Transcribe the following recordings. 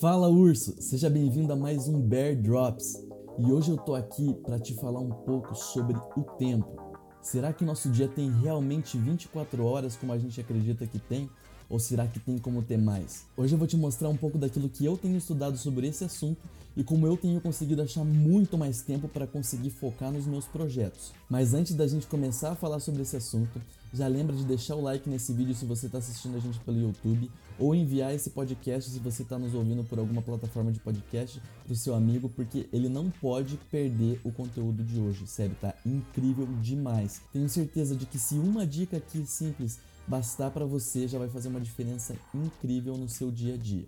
Fala urso, seja bem-vindo a mais um Bear Drops. E hoje eu tô aqui para te falar um pouco sobre o tempo. Será que nosso dia tem realmente 24 horas como a gente acredita que tem? Ou será que tem como ter mais? Hoje eu vou te mostrar um pouco daquilo que eu tenho estudado sobre esse assunto e como eu tenho conseguido achar muito mais tempo para conseguir focar nos meus projetos. Mas antes da gente começar a falar sobre esse assunto, já lembra de deixar o like nesse vídeo se você está assistindo a gente pelo YouTube ou enviar esse podcast se você está nos ouvindo por alguma plataforma de podcast para o seu amigo, porque ele não pode perder o conteúdo de hoje. Sério, tá incrível demais. Tenho certeza de que se uma dica aqui simples bastar para você já vai fazer uma diferença incrível no seu dia a dia.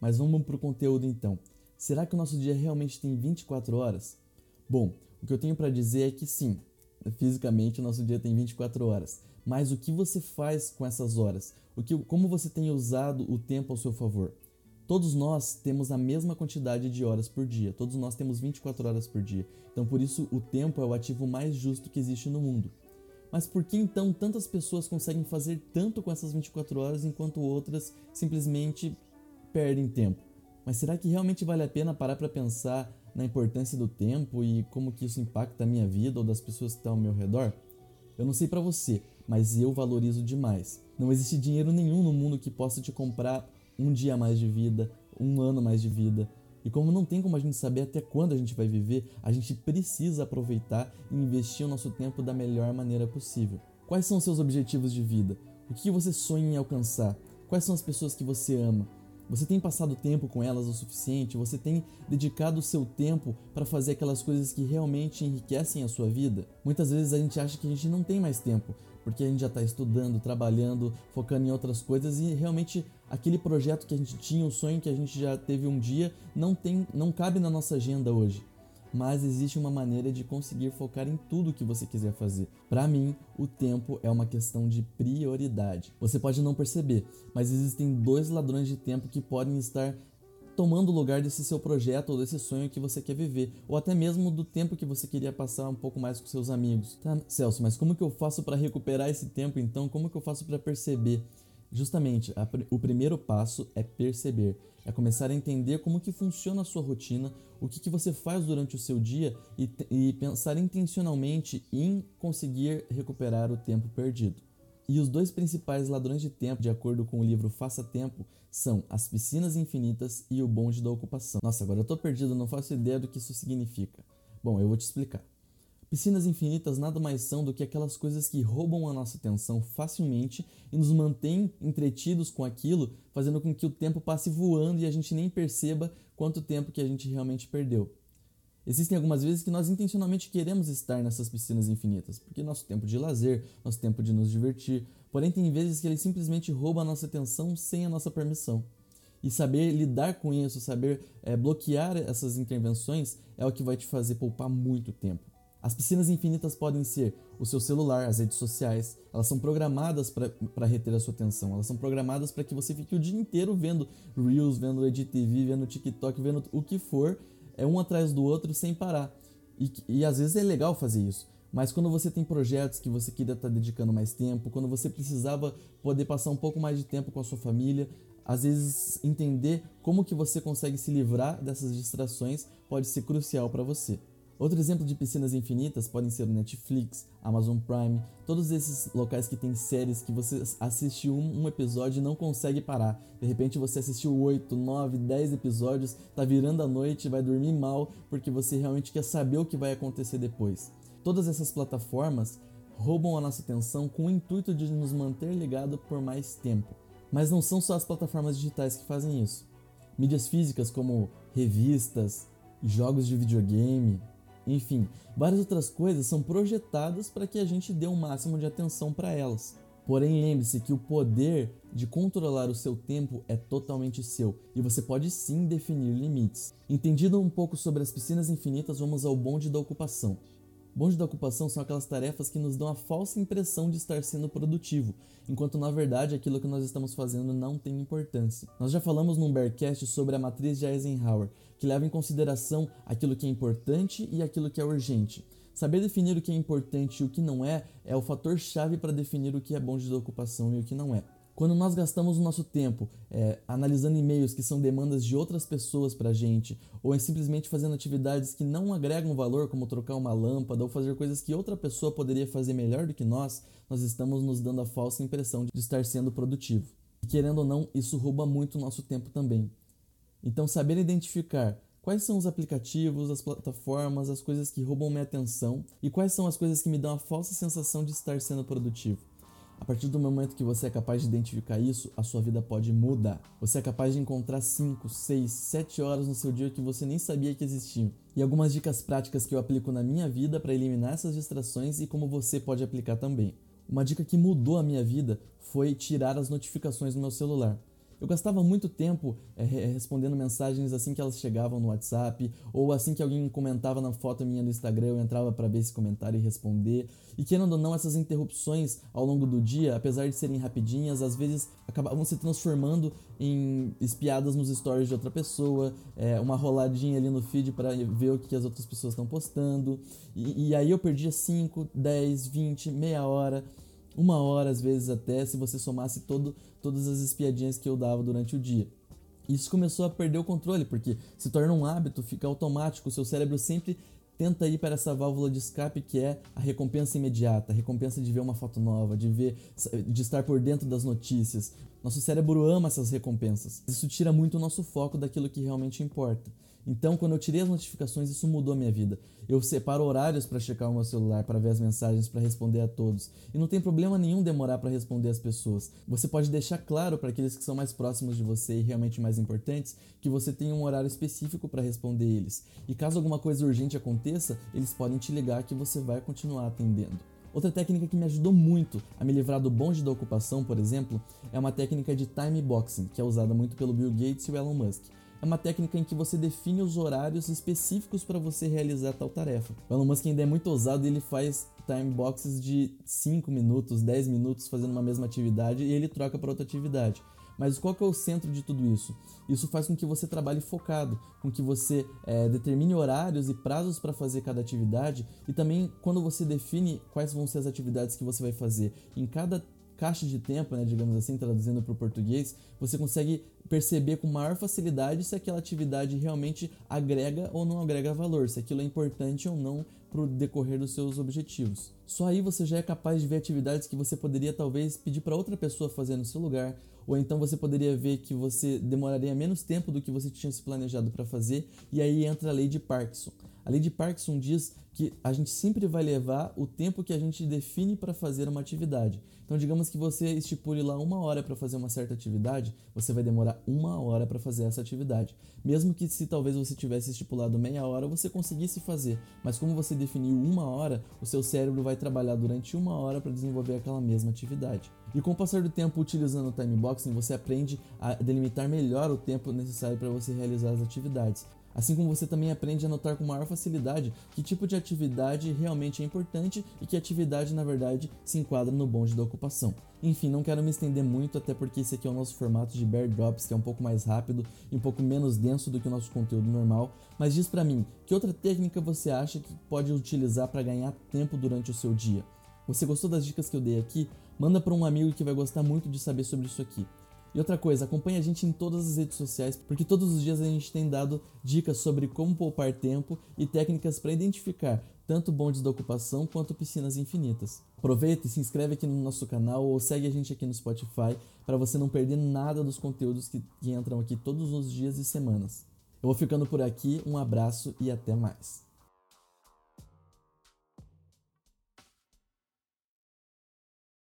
Mas vamos para o conteúdo então. Será que o nosso dia realmente tem 24 horas? Bom, o que eu tenho para dizer é que sim, fisicamente o nosso dia tem 24 horas. Mas o que você faz com essas horas? O que, como você tem usado o tempo ao seu favor? Todos nós temos a mesma quantidade de horas por dia, todos nós temos 24 horas por dia. Então, por isso, o tempo é o ativo mais justo que existe no mundo. Mas por que então tantas pessoas conseguem fazer tanto com essas 24 horas enquanto outras simplesmente perdem tempo? Mas será que realmente vale a pena parar para pensar na importância do tempo e como que isso impacta a minha vida ou das pessoas que estão ao meu redor? Eu não sei para você, mas eu valorizo demais. Não existe dinheiro nenhum no mundo que possa te comprar um dia mais de vida, um ano mais de vida, e como não tem como a gente saber até quando a gente vai viver, a gente precisa aproveitar e investir o nosso tempo da melhor maneira possível. Quais são os seus objetivos de vida? O que você sonha em alcançar? Quais são as pessoas que você ama? Você tem passado tempo com elas o suficiente? Você tem dedicado o seu tempo para fazer aquelas coisas que realmente enriquecem a sua vida? Muitas vezes a gente acha que a gente não tem mais tempo, porque a gente já está estudando, trabalhando, focando em outras coisas e realmente aquele projeto que a gente tinha, o sonho que a gente já teve um dia, não tem, não cabe na nossa agenda hoje mas existe uma maneira de conseguir focar em tudo que você quiser fazer. Para mim, o tempo é uma questão de prioridade. Você pode não perceber, mas existem dois ladrões de tempo que podem estar tomando o lugar desse seu projeto ou desse sonho que você quer viver, ou até mesmo do tempo que você queria passar um pouco mais com seus amigos. Tá, Celso, mas como que eu faço para recuperar esse tempo então? Como que eu faço para perceber? Justamente, a, o primeiro passo é perceber, é começar a entender como que funciona a sua rotina, o que, que você faz durante o seu dia e, e pensar intencionalmente em conseguir recuperar o tempo perdido. E os dois principais ladrões de tempo, de acordo com o livro Faça Tempo, são as piscinas infinitas e o bonde da ocupação. Nossa, agora eu tô perdido, não faço ideia do que isso significa. Bom, eu vou te explicar. Piscinas infinitas nada mais são do que aquelas coisas que roubam a nossa atenção facilmente e nos mantêm entretidos com aquilo, fazendo com que o tempo passe voando e a gente nem perceba quanto tempo que a gente realmente perdeu. Existem algumas vezes que nós intencionalmente queremos estar nessas piscinas infinitas, porque nosso tempo de lazer, nosso tempo de nos divertir, porém tem vezes que ele simplesmente rouba a nossa atenção sem a nossa permissão. E saber lidar com isso, saber é, bloquear essas intervenções é o que vai te fazer poupar muito tempo. As piscinas infinitas podem ser o seu celular, as redes sociais, elas são programadas para reter a sua atenção, elas são programadas para que você fique o dia inteiro vendo Reels, vendo EdTV, vendo TikTok, vendo o que for, é um atrás do outro sem parar. E, e às vezes é legal fazer isso, mas quando você tem projetos que você queria estar tá dedicando mais tempo, quando você precisava poder passar um pouco mais de tempo com a sua família, às vezes entender como que você consegue se livrar dessas distrações pode ser crucial para você. Outro exemplo de piscinas infinitas podem ser o Netflix, Amazon Prime, todos esses locais que tem séries que você assiste um, um, episódio e não consegue parar. De repente você assistiu 8, 9, 10 episódios, tá virando a noite, vai dormir mal porque você realmente quer saber o que vai acontecer depois. Todas essas plataformas roubam a nossa atenção com o intuito de nos manter ligado por mais tempo. Mas não são só as plataformas digitais que fazem isso. Mídias físicas como revistas, jogos de videogame, enfim, várias outras coisas são projetadas para que a gente dê o um máximo de atenção para elas. Porém, lembre-se que o poder de controlar o seu tempo é totalmente seu e você pode sim definir limites. Entendido um pouco sobre as piscinas infinitas, vamos ao bonde da ocupação. Bonde da ocupação são aquelas tarefas que nos dão a falsa impressão de estar sendo produtivo, enquanto na verdade aquilo que nós estamos fazendo não tem importância. Nós já falamos num Bearcast sobre a matriz de Eisenhower, que leva em consideração aquilo que é importante e aquilo que é urgente. Saber definir o que é importante e o que não é é o fator chave para definir o que é bom de ocupação e o que não é. Quando nós gastamos o nosso tempo é, analisando e-mails que são demandas de outras pessoas para a gente, ou em simplesmente fazendo atividades que não agregam valor, como trocar uma lâmpada ou fazer coisas que outra pessoa poderia fazer melhor do que nós, nós estamos nos dando a falsa impressão de estar sendo produtivo. E querendo ou não, isso rouba muito o nosso tempo também. Então, saber identificar quais são os aplicativos, as plataformas, as coisas que roubam minha atenção e quais são as coisas que me dão a falsa sensação de estar sendo produtivo. A partir do momento que você é capaz de identificar isso, a sua vida pode mudar. Você é capaz de encontrar 5, 6, 7 horas no seu dia que você nem sabia que existiam. E algumas dicas práticas que eu aplico na minha vida para eliminar essas distrações e como você pode aplicar também. Uma dica que mudou a minha vida foi tirar as notificações do meu celular. Eu gastava muito tempo é, respondendo mensagens assim que elas chegavam no WhatsApp, ou assim que alguém comentava na foto minha no Instagram, eu entrava para ver esse comentário e responder. E querendo ou não, essas interrupções ao longo do dia, apesar de serem rapidinhas, às vezes acabavam se transformando em espiadas nos stories de outra pessoa, é, uma roladinha ali no feed para ver o que as outras pessoas estão postando. E, e aí eu perdia 5, 10, 20, meia hora uma hora às vezes até, se você somasse todo, todas as espiadinhas que eu dava durante o dia. Isso começou a perder o controle, porque se torna um hábito, fica automático, o seu cérebro sempre tenta ir para essa válvula de escape que é a recompensa imediata, a recompensa de ver uma foto nova, de ver, de estar por dentro das notícias. Nosso cérebro ama essas recompensas. Isso tira muito o nosso foco daquilo que realmente importa. Então, quando eu tirei as notificações, isso mudou a minha vida. Eu separo horários para checar o meu celular, para ver as mensagens, para responder a todos. E não tem problema nenhum demorar para responder as pessoas. Você pode deixar claro para aqueles que são mais próximos de você e realmente mais importantes que você tem um horário específico para responder eles. E caso alguma coisa urgente aconteça, eles podem te ligar que você vai continuar atendendo. Outra técnica que me ajudou muito a me livrar do bonde da ocupação, por exemplo, é uma técnica de time boxing, que é usada muito pelo Bill Gates e o Elon Musk é uma técnica em que você define os horários específicos para você realizar tal tarefa. O Elon Musk ainda é muito ousado e ele faz time boxes de 5 minutos, 10 minutos fazendo uma mesma atividade e ele troca para outra atividade. Mas qual que é o centro de tudo isso? Isso faz com que você trabalhe focado, com que você é, determine horários e prazos para fazer cada atividade e também quando você define quais vão ser as atividades que você vai fazer em cada caixa de tempo, né, digamos assim, traduzindo para o português, você consegue perceber com maior facilidade se aquela atividade realmente agrega ou não agrega valor, se aquilo é importante ou não para o decorrer dos seus objetivos. Só aí você já é capaz de ver atividades que você poderia talvez pedir para outra pessoa fazer no seu lugar, ou então você poderia ver que você demoraria menos tempo do que você tinha se planejado para fazer, e aí entra a lei de Parkinson. A lei de Parkinson diz que a gente sempre vai levar o tempo que a gente define para fazer uma atividade. Então, digamos que você estipule lá uma hora para fazer uma certa atividade, você vai demorar uma hora para fazer essa atividade. Mesmo que se talvez você tivesse estipulado meia hora, você conseguisse fazer. Mas como você definiu uma hora, o seu cérebro vai trabalhar durante uma hora para desenvolver aquela mesma atividade. E com o passar do tempo utilizando o timeboxing, você aprende a delimitar melhor o tempo necessário para você realizar as atividades. Assim como você também aprende a notar com maior facilidade que tipo de atividade realmente é importante e que atividade, na verdade, se enquadra no bonde da ocupação. Enfim, não quero me estender muito, até porque esse aqui é o nosso formato de Bear Drops, que é um pouco mais rápido e um pouco menos denso do que o nosso conteúdo normal. Mas diz pra mim, que outra técnica você acha que pode utilizar para ganhar tempo durante o seu dia? Você gostou das dicas que eu dei aqui? Manda para um amigo que vai gostar muito de saber sobre isso aqui. E outra coisa, acompanhe a gente em todas as redes sociais, porque todos os dias a gente tem dado dicas sobre como poupar tempo e técnicas para identificar tanto bondes da ocupação quanto piscinas infinitas. Aproveita e se inscreve aqui no nosso canal ou segue a gente aqui no Spotify para você não perder nada dos conteúdos que, que entram aqui todos os dias e semanas. Eu vou ficando por aqui, um abraço e até mais.